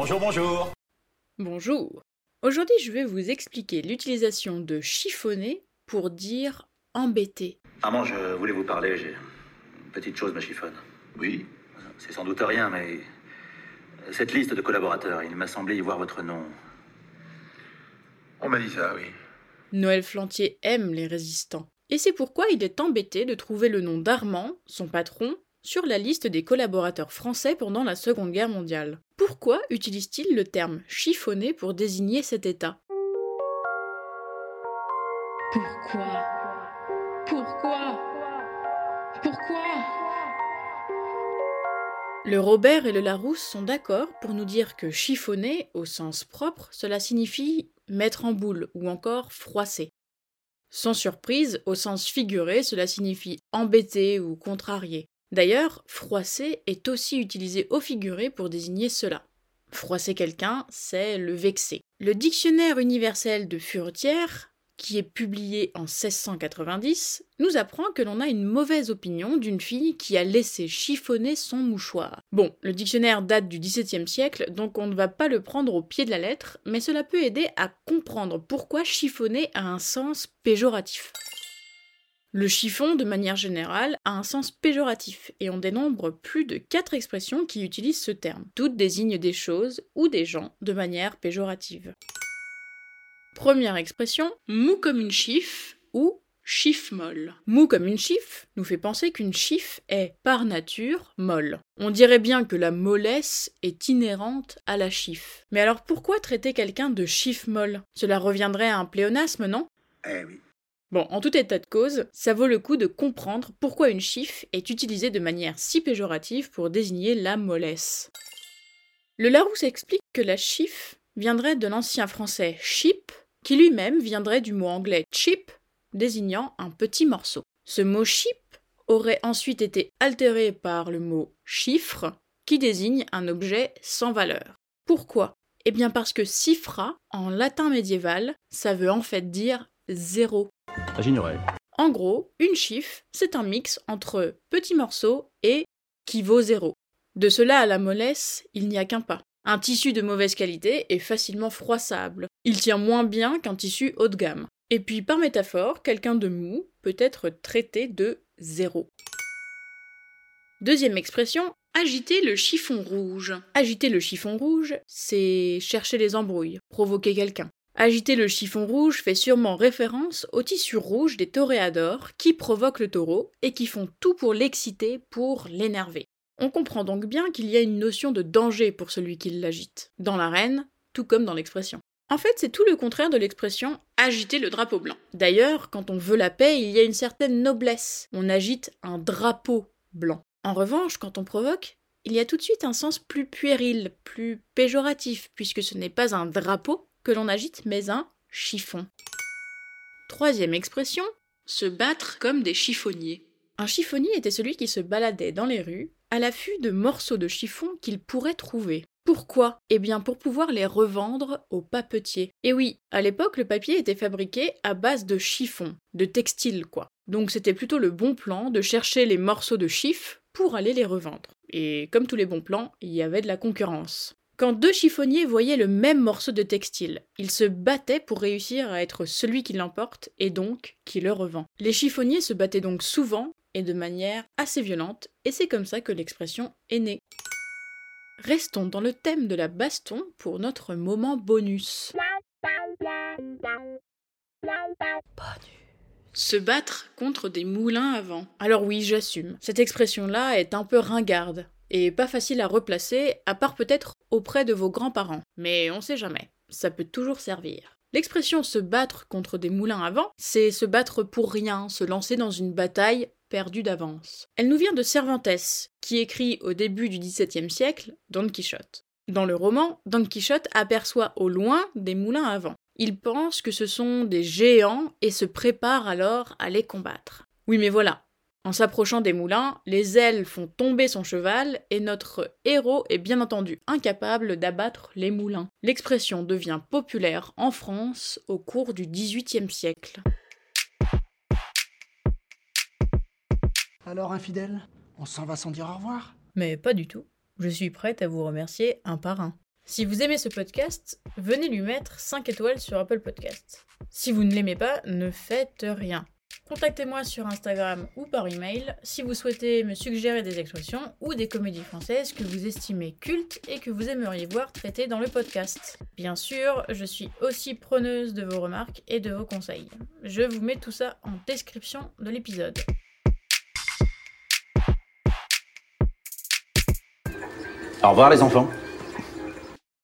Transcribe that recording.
Bonjour, bonjour. Bonjour. Aujourd'hui, je vais vous expliquer l'utilisation de chiffonner pour dire embêter. Maman, je voulais vous parler, j'ai une petite chose me chiffonne. Oui. C'est sans doute rien, mais cette liste de collaborateurs, il m'a semblé y voir votre nom. On m'a dit ça, oui. Noël Flantier aime les résistants. Et c'est pourquoi il est embêté de trouver le nom d'Armand, son patron, sur la liste des collaborateurs français pendant la Seconde Guerre mondiale. Pourquoi utilise-t-il le terme chiffonné pour désigner cet état? Pourquoi? Pourquoi? Pourquoi? Le Robert et le Larousse sont d'accord pour nous dire que chiffonner, au sens propre, cela signifie mettre en boule ou encore froisser. Sans surprise, au sens figuré, cela signifie embêter ou contrarier. D'ailleurs, froisser est aussi utilisé au figuré pour désigner cela. Froisser quelqu'un, c'est le vexer. Le dictionnaire universel de Furetière, qui est publié en 1690, nous apprend que l'on a une mauvaise opinion d'une fille qui a laissé chiffonner son mouchoir. Bon, le dictionnaire date du XVIIe siècle, donc on ne va pas le prendre au pied de la lettre, mais cela peut aider à comprendre pourquoi chiffonner a un sens péjoratif. Le chiffon, de manière générale, a un sens péjoratif, et on dénombre plus de quatre expressions qui utilisent ce terme. Toutes désignent des choses ou des gens de manière péjorative. Première expression, mou comme une chiffre ou chiffre molle. Mou comme une chiffre nous fait penser qu'une chiffre est par nature molle. On dirait bien que la mollesse est inhérente à la chiffre. Mais alors pourquoi traiter quelqu'un de chiffre molle? Cela reviendrait à un pléonasme, non? Eh oui. Bon, en tout état de cause, ça vaut le coup de comprendre pourquoi une chiffre est utilisée de manière si péjorative pour désigner la mollesse. Le Larousse explique que la chiffre viendrait de l'ancien français chip, qui lui-même viendrait du mot anglais chip, désignant un petit morceau. Ce mot chip aurait ensuite été altéré par le mot chiffre, qui désigne un objet sans valeur. Pourquoi? Eh bien parce que cifra, en latin médiéval, ça veut en fait dire zéro. J'ignorais. En gros, une chiffre, c'est un mix entre petit morceau et qui vaut zéro. De cela à la mollesse, il n'y a qu'un pas. Un tissu de mauvaise qualité est facilement froissable. Il tient moins bien qu'un tissu haut de gamme. Et puis, par métaphore, quelqu'un de mou peut être traité de zéro. Deuxième expression, agiter le chiffon rouge. Agiter le chiffon rouge, c'est chercher les embrouilles, provoquer quelqu'un. Agiter le chiffon rouge fait sûrement référence au tissu rouge des toréadors qui provoquent le taureau et qui font tout pour l'exciter, pour l'énerver. On comprend donc bien qu'il y a une notion de danger pour celui qui l'agite, dans l'arène, tout comme dans l'expression. En fait, c'est tout le contraire de l'expression agiter le drapeau blanc. D'ailleurs, quand on veut la paix, il y a une certaine noblesse. On agite un drapeau blanc. En revanche, quand on provoque, il y a tout de suite un sens plus puéril, plus péjoratif, puisque ce n'est pas un drapeau l'on agite, mais un chiffon. Troisième expression, se battre comme des chiffonniers. Un chiffonnier était celui qui se baladait dans les rues à l'affût de morceaux de chiffon qu'il pourrait trouver. Pourquoi? Eh bien pour pouvoir les revendre aux papetiers. Et oui, à l'époque le papier était fabriqué à base de chiffon, de textile quoi. Donc c'était plutôt le bon plan de chercher les morceaux de chiffre pour aller les revendre. Et comme tous les bons plans, il y avait de la concurrence. Quand deux chiffonniers voyaient le même morceau de textile, ils se battaient pour réussir à être celui qui l'emporte et donc qui le revend. Les chiffonniers se battaient donc souvent et de manière assez violente, et c'est comme ça que l'expression est née. Restons dans le thème de la baston pour notre moment bonus. Se battre contre des moulins à vent. Alors oui, j'assume. Cette expression-là est un peu ringarde et pas facile à replacer, à part peut-être auprès de vos grands-parents. Mais on sait jamais. Ça peut toujours servir. L'expression se battre contre des moulins à vent, c'est se battre pour rien, se lancer dans une bataille perdue d'avance. Elle nous vient de Cervantes, qui écrit au début du XVIIe siècle Don Quichotte. Dans le roman, Don Quichotte aperçoit au loin des moulins à vent. Il pense que ce sont des géants et se prépare alors à les combattre. Oui mais voilà, en s'approchant des moulins, les ailes font tomber son cheval et notre héros est bien entendu incapable d'abattre les moulins. L'expression devient populaire en France au cours du XVIIIe siècle. Alors, infidèle, on s'en va sans dire au revoir? Mais pas du tout. Je suis prête à vous remercier un par un. Si vous aimez ce podcast, venez lui mettre 5 étoiles sur Apple Podcast. Si vous ne l'aimez pas, ne faites rien. Contactez-moi sur Instagram ou par email si vous souhaitez me suggérer des expressions ou des comédies françaises que vous estimez cultes et que vous aimeriez voir traitées dans le podcast. Bien sûr, je suis aussi preneuse de vos remarques et de vos conseils. Je vous mets tout ça en description de l'épisode. Au revoir les enfants.